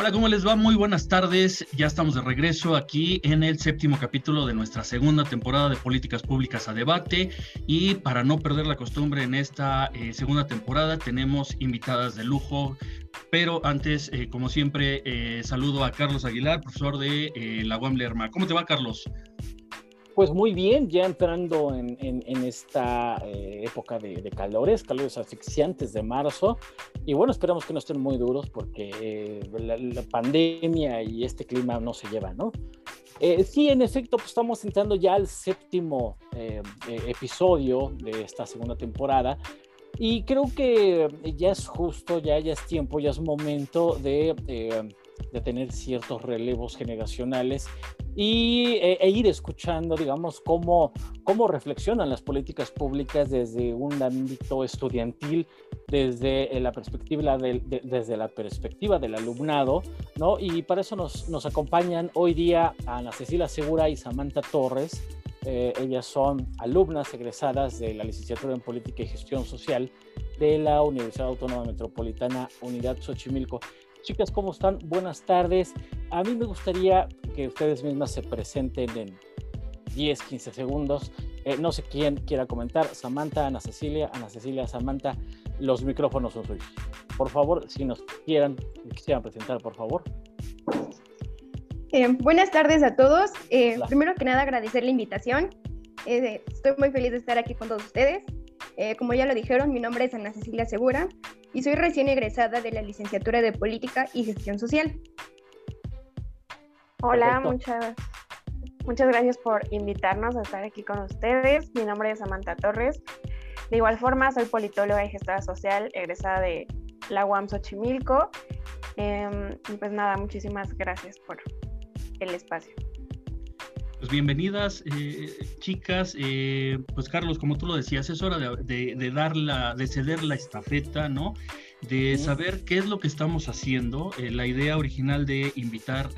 Hola, ¿cómo les va? Muy buenas tardes. Ya estamos de regreso aquí en el séptimo capítulo de nuestra segunda temporada de Políticas Públicas a Debate. Y para no perder la costumbre en esta eh, segunda temporada, tenemos invitadas de lujo. Pero antes, eh, como siempre, eh, saludo a Carlos Aguilar, profesor de la UAM Lerma. ¿Cómo te va, Carlos? Pues muy bien, ya entrando en, esta eh, época de, calores, calores asfixiantes de marzo. Y bueno, esperamos que no estén muy duros porque eh, la, pandemia y este clima no se llevan, ¿no? Eh, sí, en efecto, pues estamos entrando ya al séptimo episodio de esta segunda temporada. Y creo que ya es justo, ya, ya es tiempo, ya es momento de de tener ciertos relevos generacionales y, e, e, ir escuchando, digamos, cómo, cómo reflexionan las políticas públicas desde un ámbito estudiantil, desde eh, la perspectiva del, desde la perspectiva del alumnado, ¿no? Y para eso nos, nos acompañan hoy día Ana Cecilia Segura y Samantha Torres. Eh, ellas son alumnas egresadas de la licenciatura en Política y Gestión Social de la Universidad Autónoma Metropolitana Unidad Xochimilco. Chicas, ¿cómo están? Buenas tardes. A mí me gustaría que ustedes mismas se presenten en 10, 15 segundos. Eh, no sé quién quiera comentar. Samantha, Ana Cecilia, Ana Cecilia, Samantha, los micrófonos son suyos. Por favor, si nos quieran, quisieran presentar, por favor. Eh, buenas tardes a todos. Eh, primero que nada, agradecer la invitación. estoy muy feliz de estar aquí con todos ustedes. como ya lo dijeron, mi nombre es Ana Cecilia Segura y soy recién egresada de la licenciatura de Política y Gestión Social. Hola, muchas, muchas gracias por invitarnos a estar aquí con ustedes. Mi nombre es Samantha Torres. De igual forma, soy politóloga y gestora social egresada de la UAM Xochimilco. Em, y pues nada, muchísimas gracias por el espacio. Pues bienvenidas, eh, chicas. Eh, pues Carlos, como tú lo decías, es hora de, de, dar la, de ceder la estafeta, ¿no? De saber qué es lo que estamos haciendo. Eh, la idea original de invitar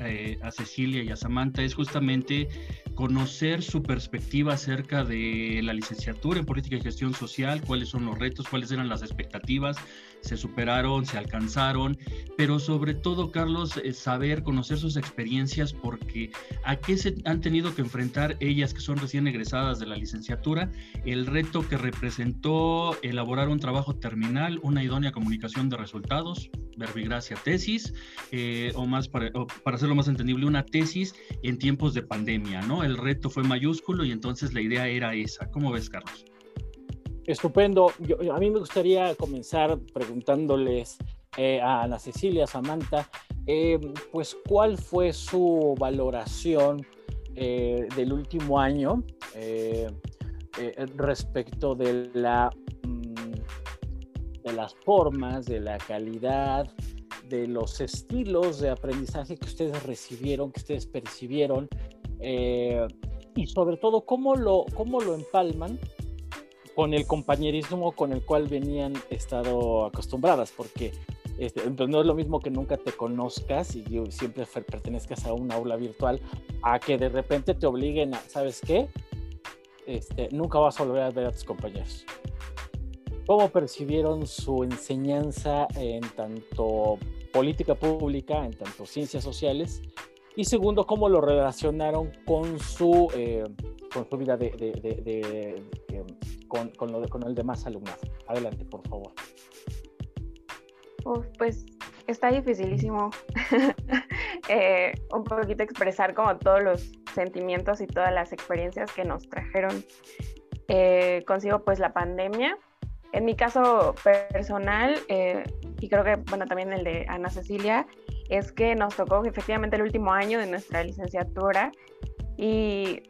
a Cecilia y a Samantha es justamente conocer su perspectiva acerca de la licenciatura en política y gestión social, cuáles son los retos, cuáles eran las expectativas, se superaron, se alcanzaron, pero sobre todo, Carlos, eh, saber, conocer sus experiencias, porque a qué se han tenido que enfrentar ellas que son recién egresadas de la licenciatura, el reto que representó elaborar un trabajo terminal, una idónea comunicación de resultados, verbigracia tesis, eh, o más para, para hacerlo más entendible, una tesis en tiempos de pandemia, ¿no? El reto fue mayúsculo y entonces la idea era esa. ¿Cómo ves, Carlos? Estupendo. a mí me gustaría comenzar preguntándoles eh, a Ana Cecilia, Samantha, eh, pues cuál fue su valoración eh, del último año respecto de la mm, de las formas, de la calidad, de los estilos de aprendizaje que ustedes recibieron, que ustedes percibieron, y sobre todo cómo lo, cómo lo empalman con el compañerismo con el cual venían estado acostumbradas, porque este, pues, no es lo mismo que nunca te conozcas y siempre pertenezcas a un aula virtual, a que de repente te obliguen a, ¿sabes qué? Este, nunca vas a volver a ver a tus compañeros. ¿Cómo percibieron su enseñanza en tanto política pública, en tanto ciencias sociales? Y segundo, ¿cómo lo relacionaron con su, eh, con su vida de con, con, lo, con el demás alumnos. Adelante, por favor. pues está dificilísimo eh, un poquito expresar como todos los sentimientos y todas las experiencias que nos trajeron eh, consigo pues la pandemia. En mi caso personal, eh, y creo que bueno también el de Ana Cecilia, es que nos tocó efectivamente el último año de nuestra licenciatura y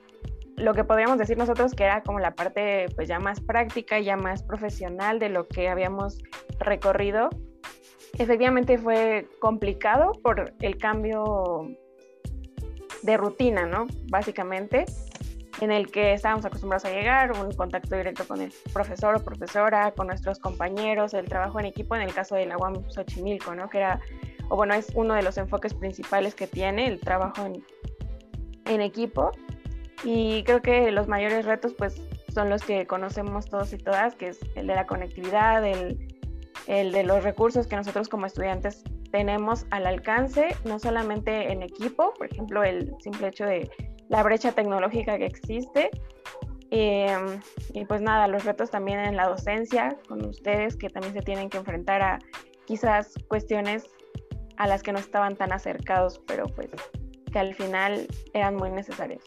lo que podríamos decir nosotros que era como la parte pues ya más práctica, ya más profesional de lo que habíamos recorrido, efectivamente fue complicado por el cambio de rutina, ¿no? Básicamente, en el que estábamos acostumbrados a llegar, un contacto directo con el profesor o profesora, con nuestros compañeros, el trabajo en equipo, en el caso de la UAM Xochimilco, ¿no? Que era, o bueno, es uno de los enfoques principales que tiene el trabajo en, en equipo. Y creo que los mayores retos pues son los que conocemos todos y todas, que es el de la conectividad, el, el de los recursos que nosotros como estudiantes tenemos al alcance, no solamente en equipo, por ejemplo, el simple hecho de la brecha tecnológica que existe. Em, y pues nada, los retos también en la docencia con ustedes que también se tienen que enfrentar a quizás cuestiones a las que no estaban tan acercados, pero pues que al final eran muy necesarios.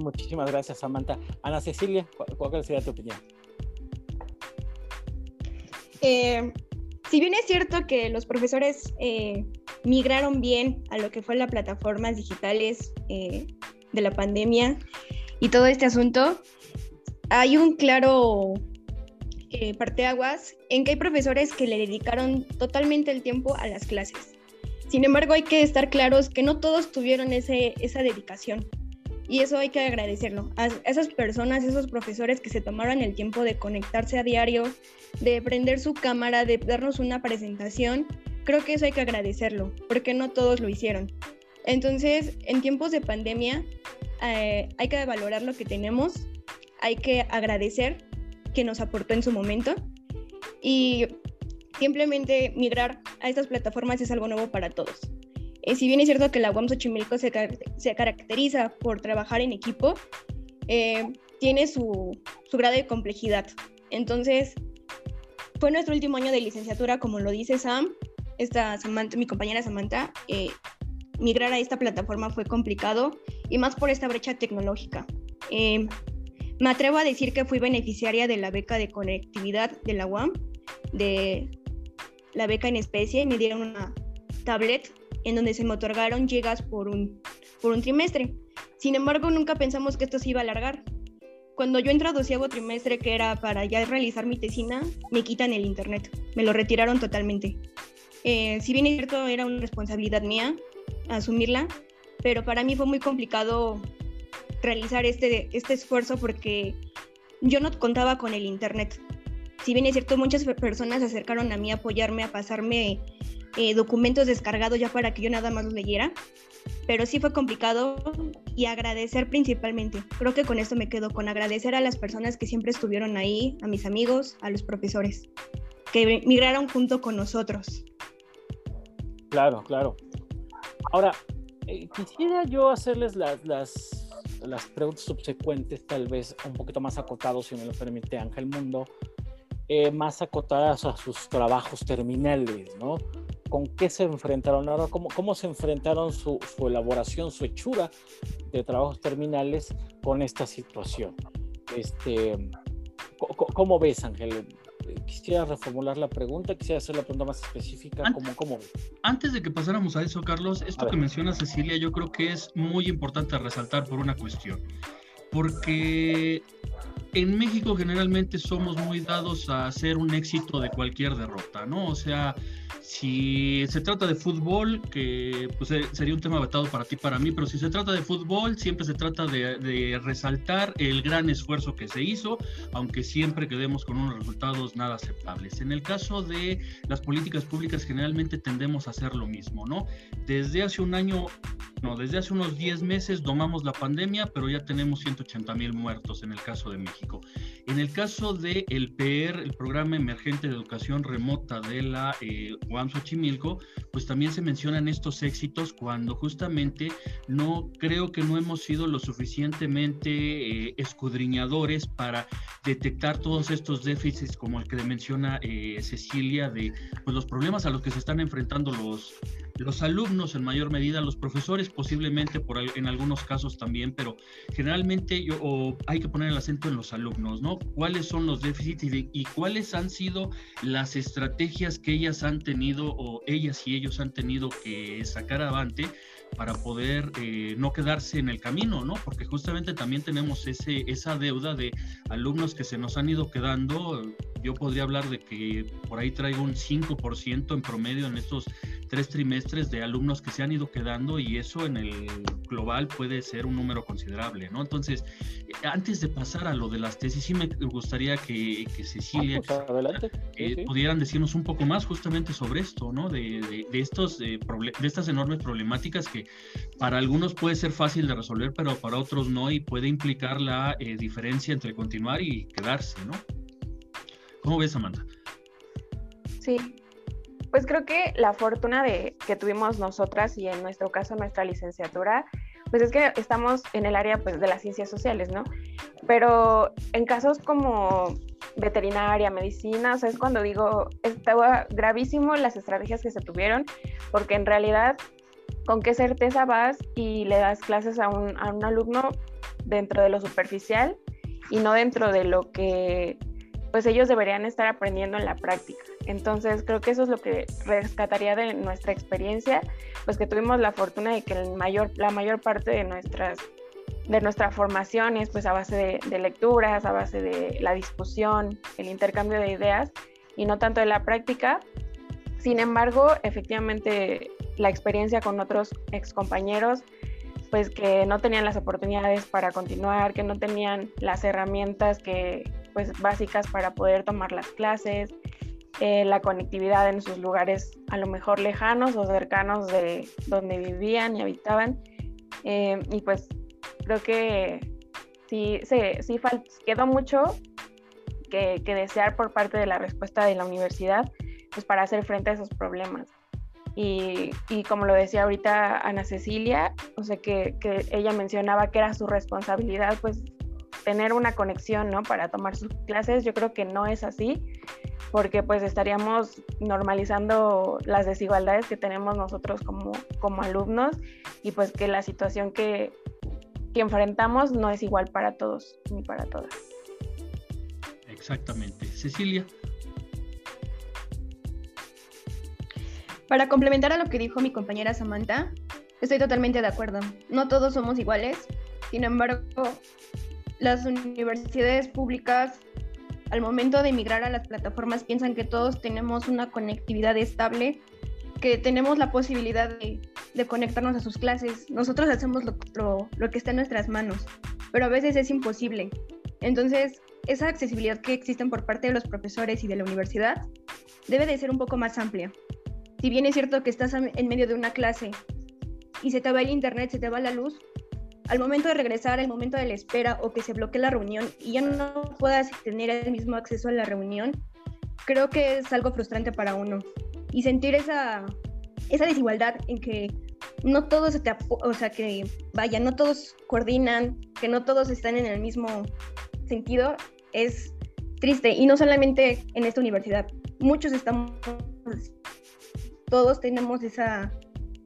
Muchísimas gracias, Samantha. Ana Cecilia, ¿cuál sería tu opinión? Eh, si bien es cierto que los profesores eh, migraron bien a lo que fue las plataformas digitales eh, de la pandemia y todo este asunto, hay un claro parteaguas en que hay profesores que le dedicaron totalmente el tiempo a las clases. Sin embargo, hay que estar claros que no todos tuvieron ese, esa dedicación. Y eso hay que agradecerlo. A esas personas, esos profesores que se tomaron el tiempo de conectarse a diario, de prender su cámara, de darnos una presentación, creo que eso hay que agradecerlo, porque no todos lo hicieron. Entonces, en tiempos de pandemia, eh, hay que valorar lo que tenemos, hay que agradecer que nos aportó en su momento y simplemente migrar a estas plataformas es algo nuevo para todos. Eh, si bien es cierto que la UAM Xochimilco se, caracteriza por trabajar en equipo, eh, tiene su, grado de complejidad. Entonces, fue nuestro último año de licenciatura, como lo dice Sam, esta mi compañera Samantha, eh, migrar a esta plataforma fue complicado y más por esta brecha tecnológica. me atrevo a decir que fui beneficiaria de la beca de conectividad de la UAM, de la beca en especie, y me dieron una tablet en donde se me otorgaron gigas por un, por un trimestre. Sin embargo, nunca pensamos que esto se iba a alargar. Cuando yo entré a doceavo trimestre, que era para ya realizar mi tesina, me quitan el internet. Me lo retiraron totalmente. Eh, si bien es cierto, era una responsabilidad mía asumirla, pero para mí fue muy complicado realizar este, este esfuerzo porque yo no contaba con el internet. Si bien es cierto, muchas personas se acercaron a mí a apoyarme, a pasarme eh, documentos descargados ya para que yo nada más los leyera, pero sí fue complicado y agradecer principalmente. Creo que con esto me quedo, con agradecer a las personas que siempre estuvieron ahí, a mis amigos, a los profesores, que migraron junto con nosotros. Claro, claro. Ahora, eh, quisiera yo hacerles las, las, las preguntas subsecuentes, tal vez un poquito más acotados, si me lo permite Ángel Mundo, eh, más acotadas a sus trabajos terminales, ¿no? Con qué se enfrentaron ahora, cómo, cómo se enfrentaron su, su, elaboración, su hechura de trabajos terminales con esta situación. Este, ¿Cómo ves, Ángel? Quisiera reformular la pregunta, quisiera hacer la pregunta más específica. ¿Cómo, cómo ves? Antes de que pasáramos a eso, Carlos, esto que menciona Cecilia, yo creo que es muy importante resaltar por una cuestión. Porque en México generalmente somos muy dados a hacer un éxito de cualquier derrota, ¿no? O sea, si se trata de fútbol, que pues, eh, sería un tema vetado para ti, para mí, pero si se trata de fútbol, siempre se trata de, resaltar el gran esfuerzo que se hizo, aunque siempre quedemos con unos resultados nada aceptables. En el caso de las políticas públicas, generalmente tendemos a hacer lo mismo, ¿no? Desde hace un año, no, desde hace unos 10 meses domamos la pandemia, pero ya tenemos 180 mil muertos en el caso de México. En el caso de el PR, el Programa Emergente de Educación Remota de la eh, UAM Xochimilco, pues también se mencionan estos éxitos cuando justamente no creo que no hemos sido lo suficientemente eh, escudriñadores para detectar todos estos déficits como el que menciona eh, Cecilia de pues, los problemas a los que se están enfrentando los los alumnos en mayor medida, los profesores posiblemente por en algunos casos también, pero generalmente yo, hay que poner el acento en los alumnos, ¿no? ¿Cuáles son los déficits y, y, cuáles han sido las estrategias que ellas han tenido o ellas y ellos han tenido que sacar adelante para poder eh, no quedarse en el camino, ¿no? Porque justamente también tenemos ese, esa deuda de alumnos que se nos han ido quedando. Yo podría hablar de que por ahí traigo un 5% en promedio en estos tres trimestres de alumnos que se han ido quedando y eso en el global puede ser un número considerable, ¿no? Entonces, antes de pasar a lo de las tesis, sí me gustaría que, Cecilia ah, pues, eh, pudieran decirnos un poco más justamente sobre esto, ¿no? De, de, estos, de estas enormes problemáticas que para algunos puede ser fácil de resolver, pero para otros no y puede implicar la eh, diferencia entre continuar y quedarse, ¿no? ¿Cómo ves, Amanda? Sí, pues creo que la fortuna de que tuvimos nosotras y en nuestro caso nuestra licenciatura, pues es que estamos en el área pues, de las ciencias sociales, ¿no? Pero en casos como veterinaria, medicina, o sea, es cuando digo, estaba gravísimo las estrategias que se tuvieron, porque en realidad, ¿con qué certeza vas y le das clases a un, a un alumno dentro de lo superficial y no dentro de lo que pues ellos deberían estar aprendiendo en la práctica. Entonces creo que eso es lo que rescataría de nuestra experiencia, pues que tuvimos la fortuna de que el mayor, la mayor parte de nuestras de nuestra formación es pues a base de, lecturas, a base de la discusión, el intercambio de ideas y no tanto de la práctica. Sin embargo, efectivamente la experiencia con otros excompañeros pues que no tenían las oportunidades para continuar, que no tenían las herramientas que pues básicas para poder tomar las clases, eh, la conectividad en sus lugares a lo mejor lejanos o cercanos de donde vivían y habitaban. Eh, y pues creo que sí, sí quedó mucho que, desear por parte de la respuesta de la universidad pues para hacer frente a esos problemas. Y, y, como lo decía ahorita Ana Cecilia, o sea, que, que, ella mencionaba que era su responsabilidad, pues, tener una conexión, ¿no? Para tomar sus clases, yo creo que no es así, porque pues estaríamos normalizando las desigualdades que tenemos nosotros como, como alumnos y pues que la situación que, que enfrentamos no es igual para todos ni para todas. Exactamente. Cecilia. Para complementar a lo que dijo mi compañera Samantha, estoy totalmente de acuerdo. No todos somos iguales. Sin embargo, las universidades públicas al momento de emigrar a las plataformas piensan que todos tenemos una conectividad estable, que tenemos la posibilidad de, conectarnos a sus clases. Nosotros hacemos lo, lo, que está en nuestras manos, pero a veces es imposible. Entonces, esa accesibilidad que existe por parte de los profesores y de la universidad debe de ser un poco más amplia si bien es cierto que estás en medio de una clase y se te va el internet, se te va la luz, al momento de regresar, al momento de la espera o que se bloquee la reunión y ya no puedas tener el mismo acceso a la reunión, creo que es algo frustrante para uno. Y sentir esa, esa desigualdad en que no todos se te, o sea, que vaya, no todos coordinan, que no todos están en el mismo sentido, es triste. Y no solamente en esta universidad, muchos estamos todos tenemos esa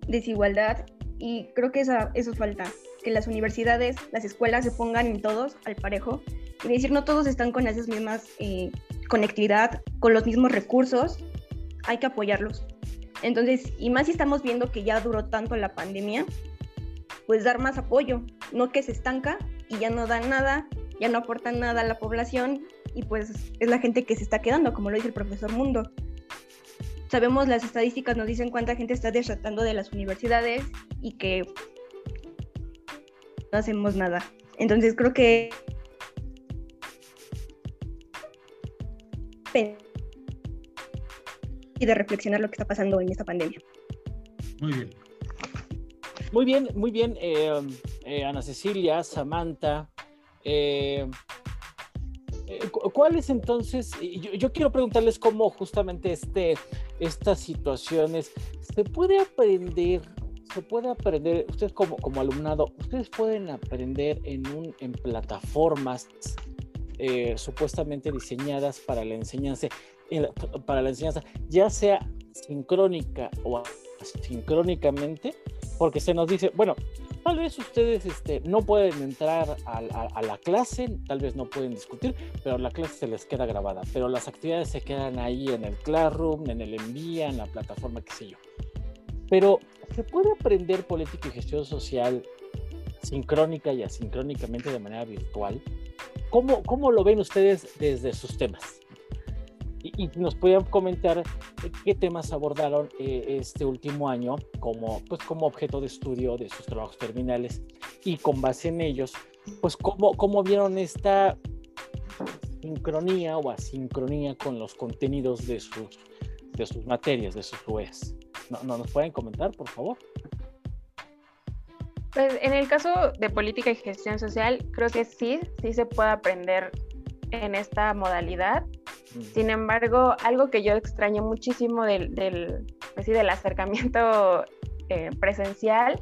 desigualdad y creo que esa, eso falta, que las universidades, las escuelas se pongan en todos al parejo y decir no todos están con esas mismas eh, conectividad, con los mismos recursos, hay que apoyarlos. Entonces, y más si estamos viendo que ya duró tanto la pandemia, pues dar más apoyo, no que se estanca y ya no dan nada, ya no aportan nada a la población y pues es la gente que se está quedando, como lo dice el profesor Mundo sabemos las estadísticas nos dicen cuánta gente está desertando de las universidades y que no hacemos nada. Entonces creo que y de reflexionar lo que está pasando en esta pandemia. Muy bien. Muy bien, muy bien, eh, eh, Ana Cecilia, Samantha. Eh, ¿Cuál es entonces? Yo, yo, quiero preguntarles cómo justamente este, estas situaciones se puede aprender, se puede aprender, ustedes como, como alumnado, ustedes pueden aprender en, un, en plataformas eh, supuestamente diseñadas para la enseñanza, para la enseñanza, ya sea sincrónica o asincrónicamente, porque se nos dice, bueno, Tal vez ustedes este, no pueden entrar a, la clase, tal vez no pueden discutir, pero la clase se les queda grabada. Pero las actividades se quedan ahí en el Classroom, en el Envía, en la plataforma, qué sé yo. Pero se puede aprender política y gestión social sincrónica y asincrónicamente de manera virtual. ¿Cómo, cómo lo ven ustedes desde sus temas? Y, nos podían comentar qué temas abordaron eh, este último año como, pues, como objeto de estudio de sus trabajos terminales y con base en ellos, pues cómo, cómo vieron esta sincronía o asincronía con los contenidos de sus, de sus materias, de sus UES. ¿No, ¿No nos pueden comentar, por favor? Pues en el caso de política y gestión social, creo que sí, sí se puede aprender en esta modalidad Sin embargo, algo que yo extrañé muchísimo del, del, pues del acercamiento eh, presencial,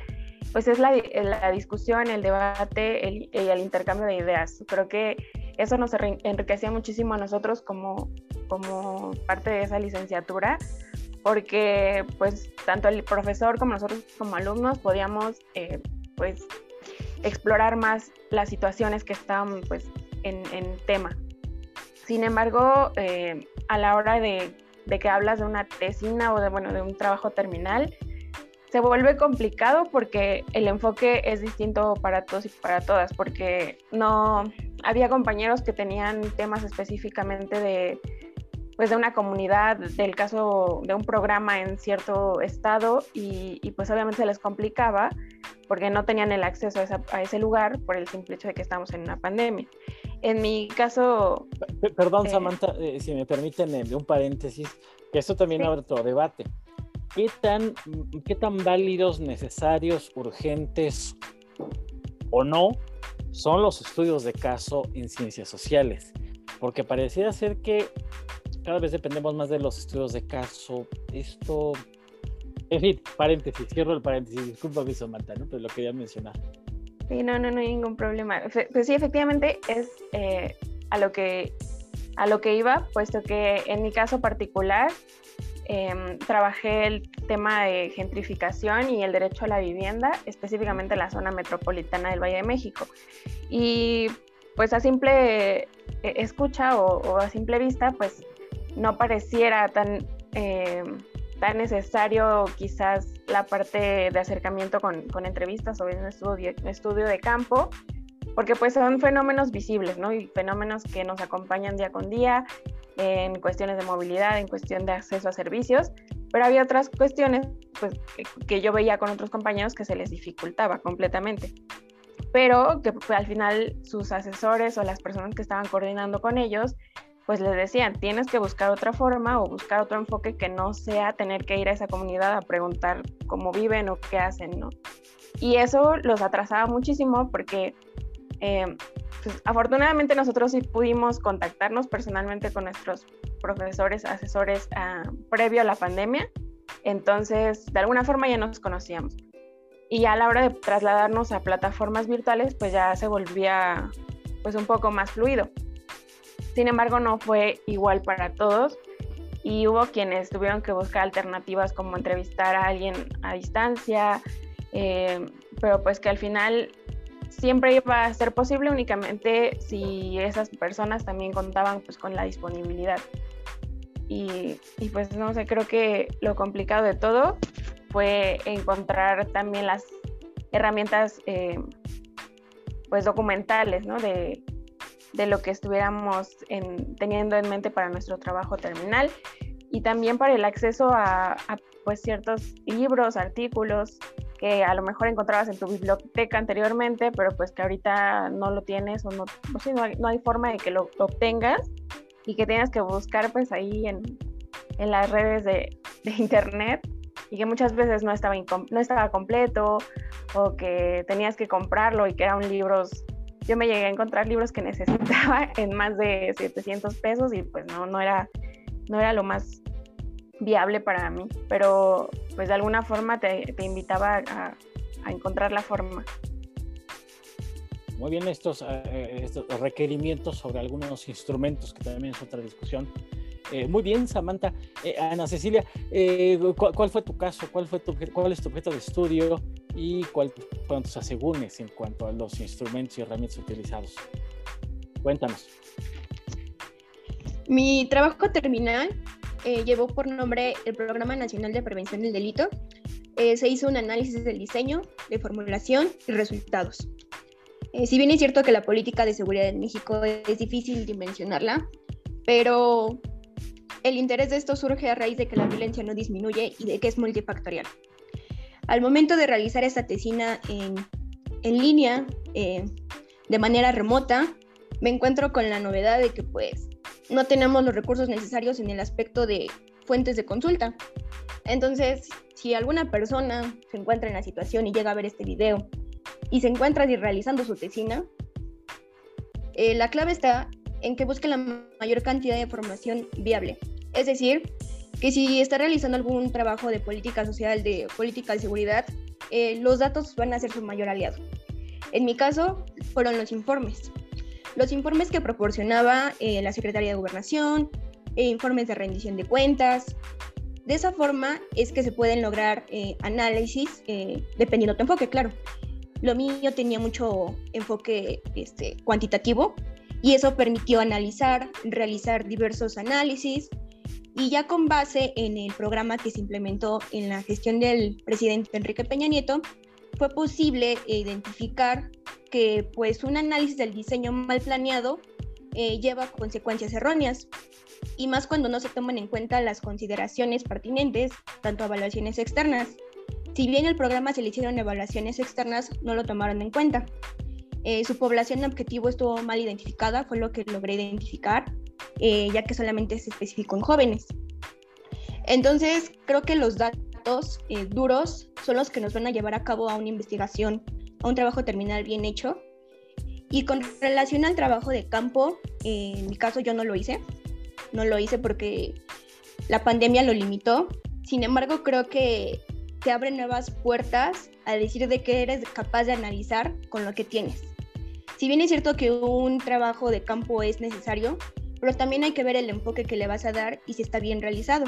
pues es la, la, discusión, el debate el, y el intercambio de ideas. Creo que eso nos enriquecía muchísimo a nosotros como, como parte de esa licenciatura, porque pues tanto el profesor como nosotros como alumnos podíamos eh, pues explorar más las situaciones que estaban pues en, en tema. Sin embargo, eh, a la hora de, de, que hablas de una tesina o de, bueno, de un trabajo terminal, se vuelve complicado porque el enfoque es distinto para todos y para todas, porque no había compañeros que tenían temas específicamente de pues de una comunidad, del caso de un programa en cierto estado y, pues obviamente se les complicaba porque no tenían el acceso a, ese lugar por el simple hecho de que estamos en una pandemia. En mi caso... Perdón, eh, Samantha, eh, si me permiten de un paréntesis, que esto también abre otro debate. ¿Qué tan, ¿Qué tan válidos, necesarios, urgentes o no son los estudios de caso en ciencias sociales? Porque pareciera ser que cada vez dependemos más de los estudios de caso. Esto en fin, paréntesis, cierro el paréntesis, disculpa mi Samantha, ¿no? Pero lo quería mencionar. Sí, no, no, no hay ningún problema. Pues sí, efectivamente es eh, a, lo que, a lo que iba, puesto que en mi caso particular em, trabajé el tema de gentrificación y el derecho a la vivienda, específicamente en la zona metropolitana del Valle de México. Y pues a simple eh, escucha o, a simple vista, pues no pareciera tan... Em, tan necesario quizás la parte de acercamiento con, con entrevistas o un estudio, estudio de campo, porque pues son fenómenos visibles, ¿no? Y fenómenos que nos acompañan día con día en cuestiones de movilidad, en cuestión de acceso a servicios, pero había otras cuestiones pues, que yo veía con otros compañeros que se les dificultaba completamente, pero que pues, al final sus asesores o las personas que estaban coordinando con ellos pues les decían, tienes que buscar otra forma o buscar otro enfoque que no sea tener que ir a esa comunidad a preguntar cómo viven o qué hacen, ¿no? Y eso los atrasaba muchísimo porque eh, pues, afortunadamente nosotros sí pudimos contactarnos personalmente con nuestros profesores, asesores ah, previo a la pandemia, entonces de alguna forma ya nos conocíamos. Y a la hora de trasladarnos a plataformas virtuales, pues ya se volvía pues un poco más fluido. Sin embargo, no fue igual para todos y hubo quienes tuvieron que buscar alternativas como entrevistar a alguien a distancia, eh, pero pues que al final siempre iba a ser posible únicamente si esas personas también contaban pues con la disponibilidad. Y, pues no sé, creo que lo complicado de todo fue encontrar también las herramientas eh, pues documentales, ¿no? De, de lo que estuviéramos teniendo en mente para nuestro trabajo terminal y también para el acceso a, pues ciertos libros, artículos que a lo mejor encontrabas en tu biblioteca anteriormente, pero pues que ahorita no lo tienes o no, no, hay, no hay, forma de que lo, obtengas y que tengas que buscar pues ahí en, en las redes de, de, internet y que muchas veces no estaba, no estaba completo o que tenías que comprarlo y que eran libros yo me llegué a encontrar libros que necesitaba en más de 700 pesos y pues no, no era, no era lo más viable para mí, pero pues de alguna forma te, te invitaba a, a, encontrar la forma. Muy bien, estos, eh, estos requerimientos sobre algunos instrumentos, que también es otra discusión, eh, muy bien, Samantha. Eh, Ana Cecilia, eh, ¿cuál, fue tu caso? ¿Cuál, fue tu, ¿Cuál es tu objeto de estudio? ¿Y cuáles fueron tus asegúnes en cuanto a los instrumentos y herramientas utilizados? Cuéntanos. Mi trabajo terminal llevó por nombre el Programa Nacional de Prevención del Delito. se hizo un análisis del diseño, de formulación y resultados. si bien es cierto que la política de seguridad en México es difícil dimensionarla, pero el interés de esto surge a raíz de que la violencia no disminuye y de que es multifactorial. Al momento de realizar esta tesina en, línea, eh, de manera remota, me encuentro con la novedad de que pues no tenemos los recursos necesarios en el aspecto de fuentes de consulta. Entonces, si alguna persona se encuentra en la situación y llega a ver este video y se encuentra realizando su tesina, eh, la clave está en que busque la mayor cantidad de información viable. Es decir, que si está realizando algún trabajo de política social, de política de seguridad, eh, los datos van a ser su mayor aliado. En mi caso, fueron los informes. Los informes que proporcionaba eh, la Secretaría de Gobernación, e informes de rendición de cuentas. De esa forma es que se pueden lograr eh, análisis, dependiendo de tu enfoque, claro. Lo mío tenía mucho enfoque este, cuantitativo y eso permitió analizar, realizar diversos análisis, y ya con base en el programa que se implementó en la gestión del presidente Enrique Peña Nieto, fue posible identificar que pues un análisis del diseño mal planeado eh, lleva consecuencias erróneas y más cuando no se toman en cuenta las consideraciones pertinentes, tanto evaluaciones externas. Si bien el programa se le hicieron evaluaciones externas, no lo tomaron en cuenta. Eh, su población objetivo estuvo mal identificada, fue lo que logré identificar, eh, ya que solamente se especificó en jóvenes. Entonces, creo que los datos eh, duros son los que nos van a llevar a cabo a una investigación, a un trabajo terminal bien hecho. Y con relación al trabajo de campo, eh, en mi caso yo no lo hice, no lo hice porque la pandemia lo limitó. Sin embargo, creo que te abre nuevas puertas a decir de qué eres capaz de analizar con lo que tienes. Si bien es cierto que un trabajo de campo es necesario, pero también hay que ver el enfoque que le vas a dar y si está bien realizado,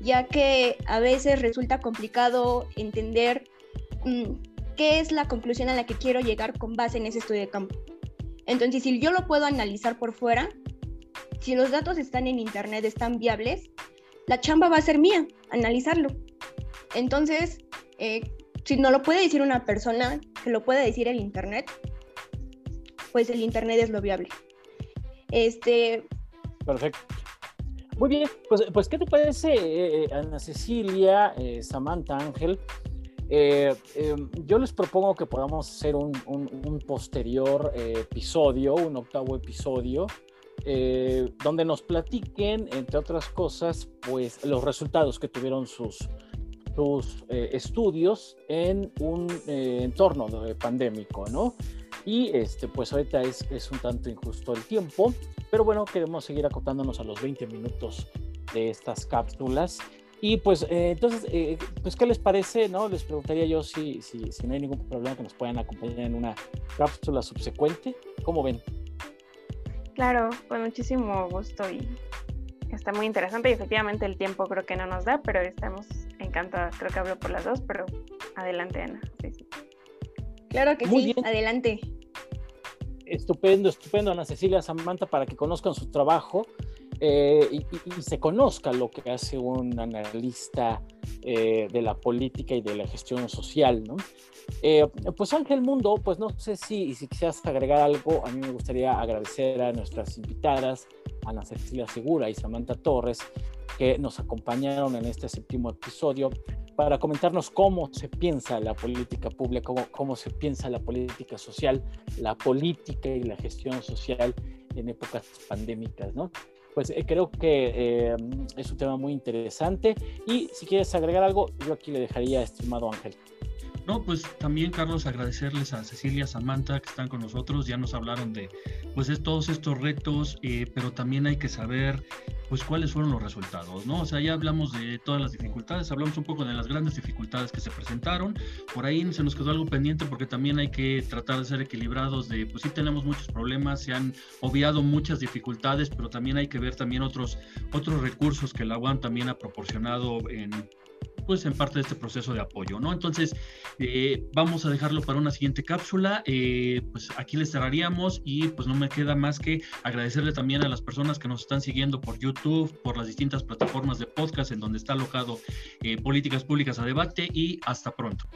ya que a veces resulta complicado entender mm, qué es la conclusión a la que quiero llegar con base en ese estudio de campo. Entonces, si yo lo puedo analizar por fuera, si los datos están en Internet, están viables, la chamba va a ser mía, analizarlo. Entonces, eh, si no lo puede decir una persona, que lo puede decir el Internet, pues el Internet es lo viable. Este, Perfecto. Muy bien, pues, pues ¿qué te parece, eh, eh, Ana Cecilia, eh, Samantha Ángel? yo les propongo que podamos hacer un, posterior episodio, un octavo episodio, donde nos platiquen, entre otras cosas, pues los resultados que tuvieron sus, sus estudios en un entorno pandémico, ¿no? Y este, pues ahorita es, es un tanto injusto el tiempo, pero bueno, queremos seguir acotándonos a los 20 minutos de estas cápsulas. Y pues, eh, entonces, eh, pues, ¿qué les parece? no Les preguntaría yo si, si, si, no hay ningún problema que nos puedan acompañar en una cápsula subsecuente. ¿Cómo ven? Claro, con muchísimo gusto y está muy interesante y efectivamente el tiempo creo que no nos da, pero estamos encantados. Creo que hablo por las dos, pero adelante, Ana. Claro que sí, adelante. Estupendo, estupendo, Ana Cecilia Samantha, para que conozcan su trabajo eh, y, se conozca lo que hace un analista eh, de la política y de la gestión social, ¿no? Eh, pues Ángel Mundo, pues no sé si, si quisieras agregar algo, a mí me gustaría agradecer a nuestras invitadas, Ana Cecilia Segura y Samantha Torres, que nos acompañaron en este séptimo episodio para comentarnos cómo se piensa la política pública, cómo, cómo se piensa la política social, la política y la gestión social en épocas pandémicas, ¿no? Pues eh, creo que eh, es un tema muy interesante y si quieres agregar algo, yo aquí le dejaría, estimado Ángel. No, pues también, Carlos, agradecerles a Cecilia, Samantha, que están con nosotros. Ya nos hablaron de pues, es, todos estos retos, eh, pero también hay que saber pues cuáles fueron los resultados, ¿no? O sea, ya hablamos de todas las dificultades, hablamos un poco de las grandes dificultades que se presentaron. Por ahí se nos quedó algo pendiente porque también hay que tratar de ser equilibrados de, pues sí tenemos muchos problemas, se han obviado muchas dificultades, pero también hay que ver también otros, otros recursos que la UAM también ha proporcionado en pues en parte de este proceso de apoyo, ¿no? Entonces, eh, vamos a dejarlo para una siguiente cápsula, eh, pues aquí les cerraríamos y pues no me queda más que agradecerle también a las personas que nos están siguiendo por YouTube, por las distintas plataformas de podcast en donde está alojado eh, Políticas Públicas a Debate y hasta pronto.